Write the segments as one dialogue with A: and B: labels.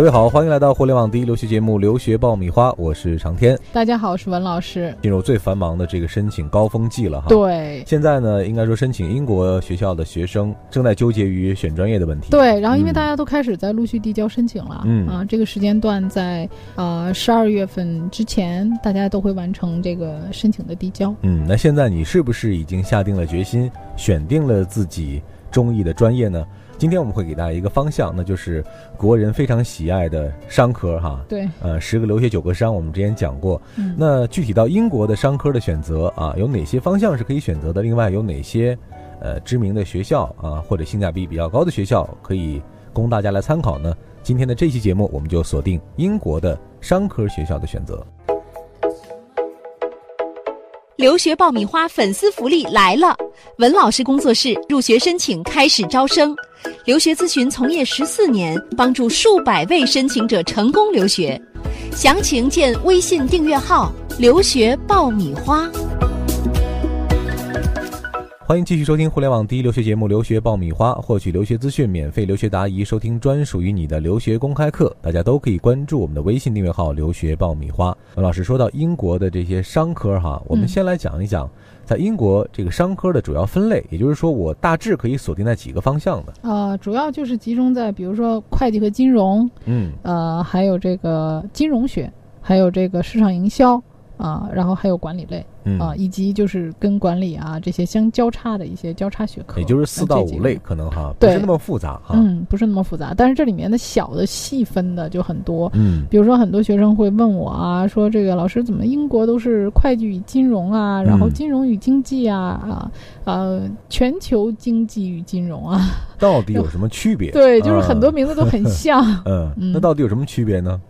A: 各位好，欢迎来到互联网第一留学节目《留学爆米花》，我是长天。
B: 大家好，我是文老师。
A: 进入最繁忙的这个申请高峰季了哈。
B: 对。
A: 现在呢，应该说申请英国学校的学生正在纠结于选专业的问题。
B: 对。然后，因为大家都开始在陆续递交申请了，嗯啊，这个时间段在呃十二月份之前，大家都会完成这个申请的递交。
A: 嗯，那现在你是不是已经下定了决心，选定了自己中医的专业呢？今天我们会给大家一个方向，那就是国人非常喜爱的商科哈。
B: 对。
A: 呃，十个留学九个商，我们之前讲过。嗯。那具体到英国的商科的选择啊，有哪些方向是可以选择的？另外有哪些呃知名的学校啊，或者性价比比较高的学校可以供大家来参考呢？今天的这期节目，我们就锁定英国的商科学校的选择。
C: 留学爆米花粉丝福利来了！文老师工作室入学申请开始招生，留学咨询从业十四年，帮助数百位申请者成功留学。详情见微信订阅号“留学爆米花”。
A: 欢迎继续收听互联网第一留学节目《留学爆米花》，获取留学资讯、免费留学答疑、收听专属于你的留学公开课。大家都可以关注我们的微信订阅号“留学爆米花”。文老师说到英国的这些商科哈，我们先来讲一讲，在英国这个商科的主要分类，也就是说，我大致可以锁定在几个方向的。
B: 呃，主要就是集中在比如说会计和金融，嗯，呃，还有这个金融学，还有这个市场营销。啊，然后还有管理类啊，以及就是跟管理啊这些相交叉的一些交叉学科，
A: 也就是四到五类可能哈，不是那么复杂哈，
B: 嗯，不是那么复杂，但是这里面的小的细分的就很多，嗯，比如说很多学生会问我啊，说这个老师怎么英国都是会计与金融啊，然后金融与经济啊啊呃全球经济与金融啊，
A: 到底有什么区别？
B: 对，就是很多名字都很像，
A: 嗯，那到底有什么区别呢？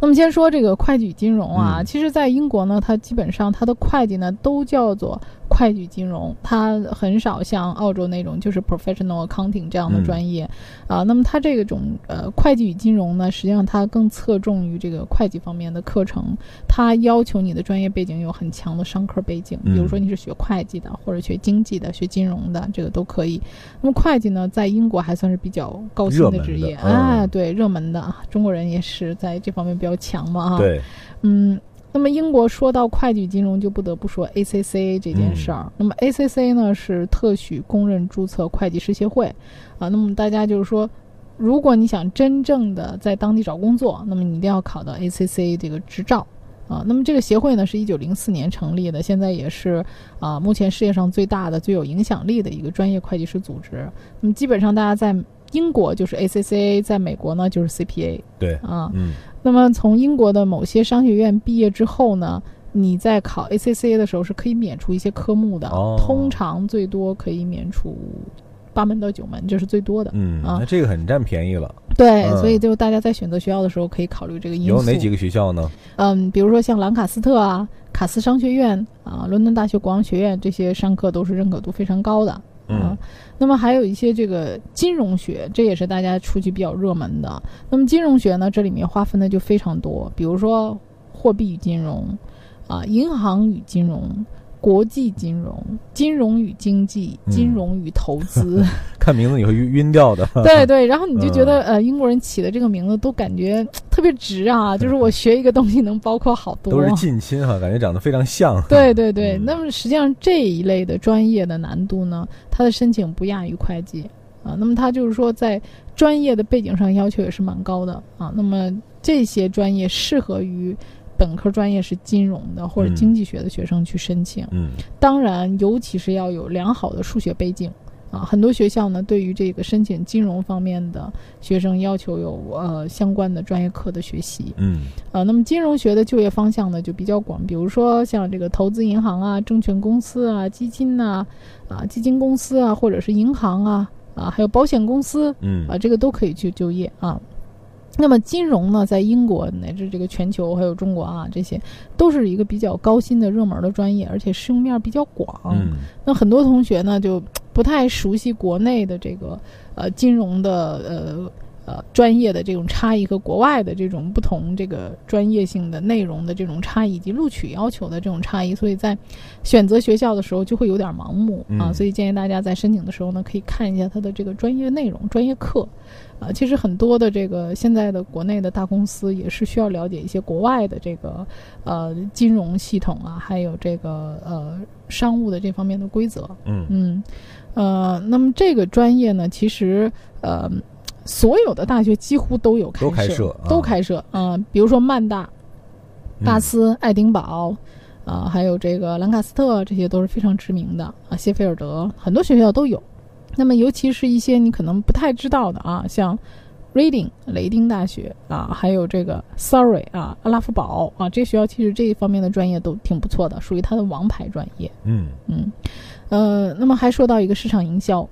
B: 那么先说这个会计与金融啊，其实，在英国呢，它基本上它的会计呢都叫做。会计金融，它很少像澳洲那种就是 professional accounting 这样的专业，啊，那么它这个种呃会计与金融呢，实际上它更侧重于这个会计方面的课程，它要求你的专业背景有很强的商科背景，比如说你是学会计的或者学经济的、学金融的，这个都可以。那么会计呢，在英国还算是比较高薪的职业，啊，对，热门的啊，中国人也是在这方面比较强嘛，啊，
A: 对，
B: 嗯。那么英国说到会计金融，就不得不说 ACCA 这件事儿。那么 ACCA 呢是特许公认注册会计师协会，啊，那么大家就是说，如果你想真正的在当地找工作，那么你一定要考到 ACCA 这个执照，啊，那么这个协会呢是一九零四年成立的，现在也是啊目前世界上最大的、最有影响力的一个专业会计师组织。那么基本上大家在英国就是 ACCA，在美国呢就是 CPA。
A: 对，
B: 啊，嗯。那么从英国的某些商学院毕业之后呢，你在考 ACCA 的时候是可以免除一些科目的，通常最多可以免除八门到九门，这是最多的。
A: 嗯，那这个很占便宜了。
B: 对，所以就大家在选择学校的时候可以考虑这个因素。
A: 有哪几个学校呢？
B: 嗯，比如说像兰卡斯特啊、卡斯商学院啊、伦敦大学国王学院这些商科都是认可度非常高的。嗯，那么还有一些这个金融学，这也是大家出去比较热门的。那么金融学呢，这里面划分的就非常多，比如说货币与金融，啊，银行与金融。国际金融、金融与经济、金融与投资，
A: 看名字你会晕晕掉的。
B: 对对，然后你就觉得呃，英国人起的这个名字都感觉特别值啊，就是我学一个东西能包括好多，
A: 都是近亲哈，感觉长得非常像。
B: 对对对，那么实际上这一类的专业的难度呢，它的申请不亚于会计啊。那么它就是说在专业的背景上要求也是蛮高的啊。那么这些专业适合于。本科专业是金融的或者经济学的学生去申请，嗯，当然，尤其是要有良好的数学背景啊。很多学校呢，对于这个申请金融方面的学生要求有呃相关的专业课的学习，嗯，呃，那么金融学的就业方向呢就比较广，比如说像这个投资银行啊、证券公司啊、基金呐，啊，基金公司啊，或者是银行啊，啊，还有保险公司，嗯，啊，这个都可以去就业啊。那么金融呢，在英国乃至这个全球还有中国啊，这些都是一个比较高薪的热门的专业，而且适用面比较广。那很多同学呢就不太熟悉国内的这个呃金融的呃呃专业的这种差异和国外的这种不同这个专业性的内容的这种差异以及录取要求的这种差异，所以在选择学校的时候就会有点盲目啊。
A: 嗯
B: 所以建议大家在申请的时候呢，可以看一下它的这个专业内容、专业课。啊，其实很多的这个现在的国内的大公司也是需要了解一些国外的这个呃金融系统啊，还有这个呃商务的这方面的规则。
A: 嗯
B: 嗯，呃，那么这个专业呢，其实呃，所有的大学几乎都有
A: 都开设，啊
B: 都开设。嗯、比如说曼大、大
A: 嗯
B: 斯、爱丁堡。啊、还有这个兰卡斯特，这些都是非常知名的啊。谢菲尔德很多学校都有。那么，尤其是一些你可能不太知道的啊，像 Reading 雷丁大学啊，还有这个 Surrey 啊，阿拉夫堡啊，这些学校其实这一方面的专业都挺不错的，属于它的王牌专业。
A: 嗯
B: 嗯，呃，那么还说到一个市场营销，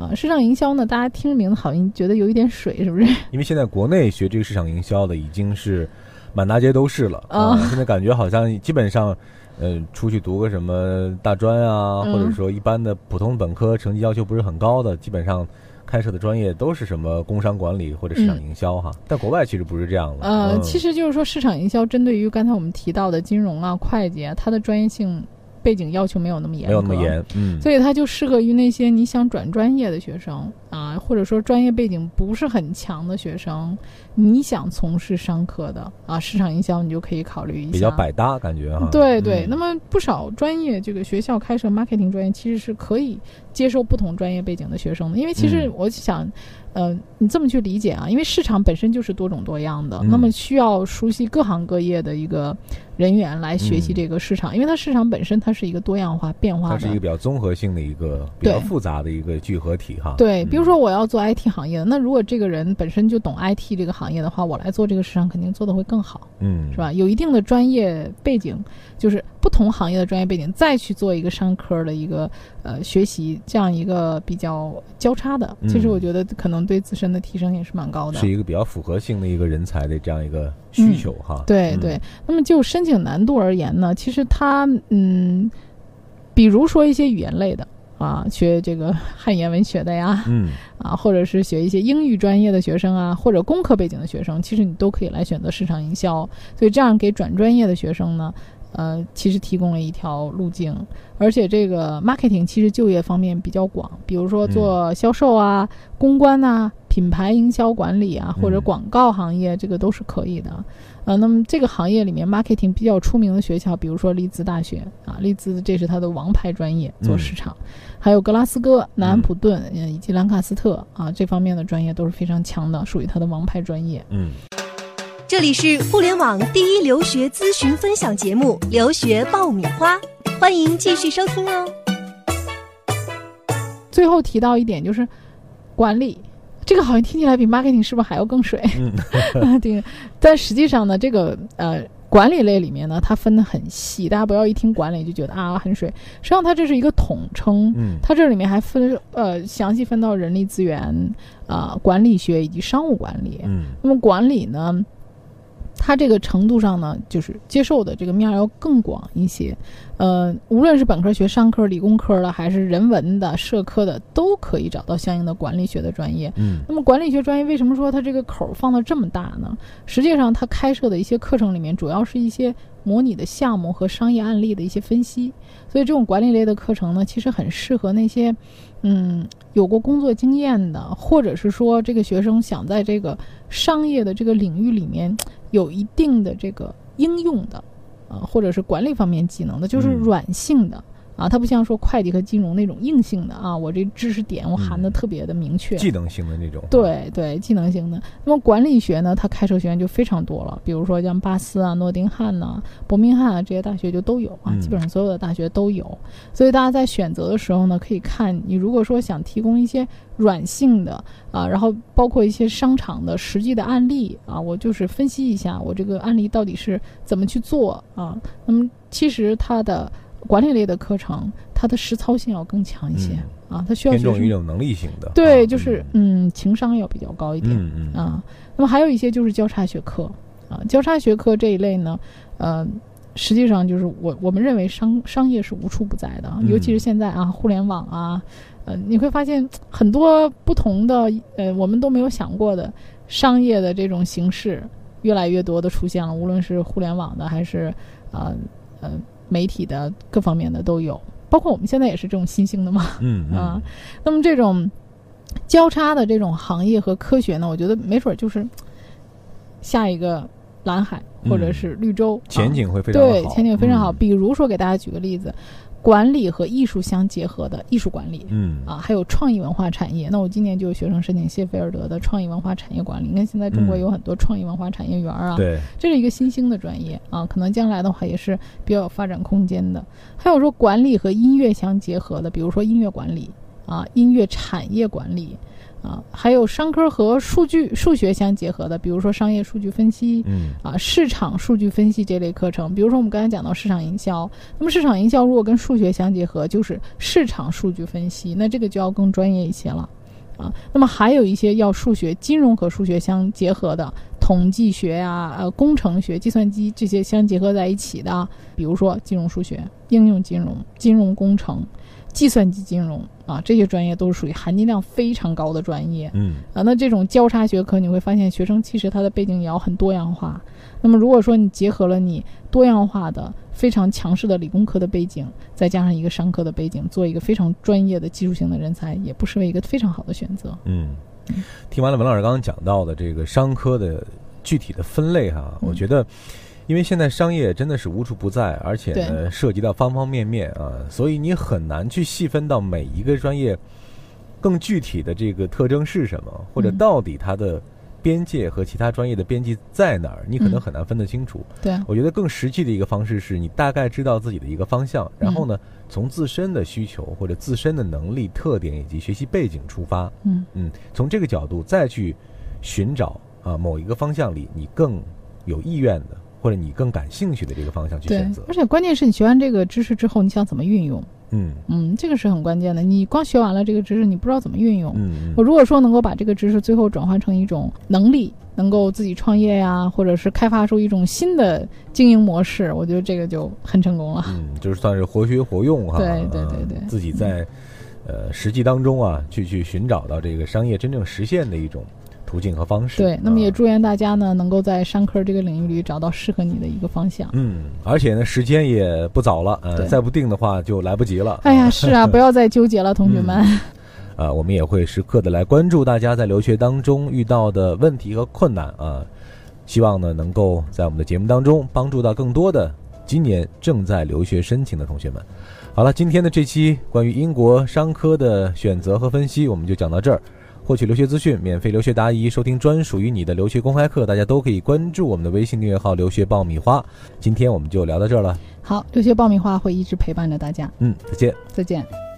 B: 啊，市场营销呢，大家听着名字好像觉得有一点水，是不是？
A: 因为现在国内学这个市场营销的已经是满大街都是了
B: 啊
A: 现在感觉好像基本上，呃，出去读个什么大专啊，
B: 嗯
A: 或者说一般的普通本科，成绩要求不是很高的，基本上开设的专业都是什么工商管理或者市场营销哈。但国外其实不是这样的。
B: 呃，
A: 嗯
B: 其实就是说市场营销针对于刚才我们提到的金融啊、会计啊，它的专业性背景要求没有那么严格，
A: 没有那么严，嗯，
B: 所以它就适合于那些你想转专业的学生啊，或者说专业背景不是很强的学生，你想从事商科的啊，市场营销你就可以考虑一下。
A: 比较百搭感觉哈。
B: 对对，
A: 嗯。
B: 那么不少专业这个学校开设 marketing 专业，其实是可以接受不同专业背景的学生的，因为其实
A: 嗯。
B: 我想，呃，你这么去理解啊，因为市场本身就是多种多样的，
A: 嗯。
B: 那么需要熟悉各行各业的一个人员来学习
A: 嗯。
B: 这个市场，因为它市场本身它是一个多样化变化的，
A: 它是一个比较综合性的一个比较复杂的一个聚合体哈。
B: 对，比如
A: 嗯
B: 说我要做 IT 行业的，那如果这个人本身就懂 IT 这个行业的话，我来做这个市场肯定做的会更好，
A: 嗯，
B: 是吧？有一定的专业背景，就是不同行业的专业背景，再去做一个商科的一个呃学习，这样一个比较交叉的，其实
A: 嗯
B: 我觉得可能对自身的提升也是蛮高的
A: 是。一个比较符合性的一个人才的这样一个需求哈。嗯
B: 对对，那么就申请难度而言呢，其实它嗯，比如说一些语言类的啊，学这个汉语言文学的呀，
A: 嗯
B: 啊，或者是学一些英语专业的学生啊，或者工科背景的学生，其实你都可以来选择市场营销。所以这样给转专业的学生呢，呃，其实提供了一条路径。而且这个 marketing 其实就业方面比较广，比如说做销售啊、公关啊、品牌营销管理啊，或者
A: 嗯
B: 广告行业，这个都是可以的。呃，那么这个行业里面 marketing 比较出名的学校，比如说利兹大学啊，利兹这是它的王牌专业，做
A: 嗯
B: 市场。还有格拉斯哥、南安普顿，呃以及兰卡斯特啊，这方面的专业都是非常强的，属于它的王牌专业。
A: 嗯，
D: 这里是互联网第一留学咨询分享节目《留学爆米花》，欢迎继续收听哦。
B: 最后提到一点就是管理，这个好像听起来比 marketing 是不是还要更水？
A: 嗯
B: 对，但实际上呢，这个呃管理类里面呢，它分得很细，大家不要一听管理就觉得啊很水，实际上它这是一个统称。
A: 嗯
B: 它这里面还分呃详细分到人力资源、啊、管理学以及商务管理。
A: 嗯
B: 那么管理呢，它这个程度上呢，就是接受的这个面儿要更广一些。呃，无论是本科学商科、理工科的，还是人文的、社科的，都可以找到相应的管理学的专业。
A: 嗯
B: 那么管理学专业为什么说它这个口儿放的这么大呢？实际上，它开设的一些课程里面，主要是一些模拟的项目和商业案例的一些分析。所以，这种管理类的课程呢，其实很适合那些，嗯，有过工作经验的，或者是说这个学生想在这个商业的这个领域里面有一定的这个应用的，呃、或者是管理方面技能的，就是
A: 嗯
B: 软性的。啊，它不像说会计和金融那种硬性的啊，我这知识点我含的
A: 嗯
B: 特别的明确。
A: 技能性的那种。
B: 对对，技能型的。那么管理学呢，它开设学院就非常多了，比如说像巴斯啊、诺丁汉呐、伯明翰啊这些大学就都有啊，
A: 嗯
B: 基本上所有的大学都有。所以大家在选择的时候呢，可以看你如果说想提供一些软性的啊，然后包括一些商场的实际的案例啊，我就是分析一下我这个案例到底是怎么去做啊。那么其实它的管理类的课程，它的实操性要更强一些、啊，它需要
A: 偏
B: 学生
A: 重于一种能力型的。
B: 对，
A: 啊
B: 就是嗯，情商要比较高一点。
A: 嗯嗯
B: 啊，那么还有一些就是交叉学科啊，交叉学科这一类呢，呃，实际上就是我我们认为商商业是无处不在的，
A: 嗯
B: 尤其是现在啊，互联网啊，呃，你会发现很多不同的呃，我们都没有想过的商业的这种形式越来越多的出现了，无论是互联网的还是呃呃媒体的各方面的都有，包括我们现在也是这种新兴的嘛。
A: 嗯嗯。
B: 啊那么这种交叉的这种行业和科学呢，我觉得没准儿就是下一个蓝海或者
A: 嗯。
B: 是绿洲，
A: 前
B: 啊
A: 景会非常好。
B: 对，前景非常好。
A: 嗯。
B: 比如说给大家举个例子，管理和艺术相结合的艺术管理。
A: 嗯
B: 啊，还有创意文化产业。那我今年就有学生申请谢菲尔德的创意文化产业管理。你看现在中国
A: 嗯
B: 有很多创意文化产业园啊，
A: 对，
B: 这是一个新兴的专业啊，可能将来的话也是比较有发展空间的。还有说管理和音乐相结合的，比如说音乐管理啊，音乐产业管理啊，还有商科和数据数学相结合的，比如说商业数据分析。
A: 嗯
B: 啊，市场数据分析这类课程，比如说我们刚才讲到市场营销，那么市场营销如果跟数学相结合，就是市场数据分析，那这个就要更专业一些了。啊，那么还有一些要数学、金融和数学相结合的，统计学呀、呃，工程学、计算机这些相结合在一起的，比如说金融数学、应用金融、金融工程、计算机金融啊，这些专业都是属于含金量非常高的专业。
A: 嗯
B: 啊，那这种交叉学科，你会发现学生其实他的背景也要很多样化。那么如果说你结合了你多样化的、非常强势的理工科的背景，再加上一个商科的背景，做一个非常专业的技术型的人才，也不失为一个非常好的选择。
A: 嗯，听完了文老师刚刚讲到的这个商科的具体的分类哈，
B: 嗯。
A: 我觉得。因为现在商业真的是无处不在，而且呢涉及到方方面面啊，所以你很难去细分到每一个专业更具体的这个特征是什么，或者
B: 嗯。
A: 到底它的边界和其他专业的边界在哪儿，你可能
B: 嗯。
A: 很难分得清楚。
B: 对，
A: 我觉得更实际的一个方式是你大概知道自己的一个方向，然后呢，从自身的需求或者自身的能力特点以及学习背景出发，
B: 嗯。
A: 嗯，从这个角度再去寻找啊某一个方向里你更有意愿的或者你更感兴趣的这个方向去选择，。
B: 而且关键是你学完这个知识之后，你想怎么运用？
A: 嗯
B: 嗯，这个是很关键的。你光学完了这个知识，你不知道怎么运用。
A: 嗯
B: 我如果说能够把这个知识最后转换成一种能力，能够自己创业呀，或者是开发出一种新的经营模式，我觉得这个就很成功了。
A: 嗯，就是算是活学活用哈。
B: 对对
A: 啊
B: 对对
A: 自己在呃实际当中啊，去去寻找到这个商业真正实现的一种途径和方式。
B: 对，那么也
A: 啊
B: 祝愿大家呢，能够在商科这个领域里找到适合你的一个方向。
A: 嗯，而且呢，时间也不早了，呃，再不定的话就来不及了。
B: 哎呀，是啊，不要再纠结了，同学们。
A: 啊，我们也会时刻的来关注大家在留学当中遇到的问题和困难啊，希望呢能够在我们的节目当中帮助到更多的今年正在留学申请的同学们。好了，今天的这期关于英国商科的选择和分析，我们就讲到这儿。获取留学资讯，免费留学答疑，收听专属于你的留学公开课，大家都可以关注我们的微信订阅号“留学爆米花”。今天我们就聊到这儿了，
B: 好，留学爆米花会一直陪伴着大家，
A: 嗯，再见。
B: 再见。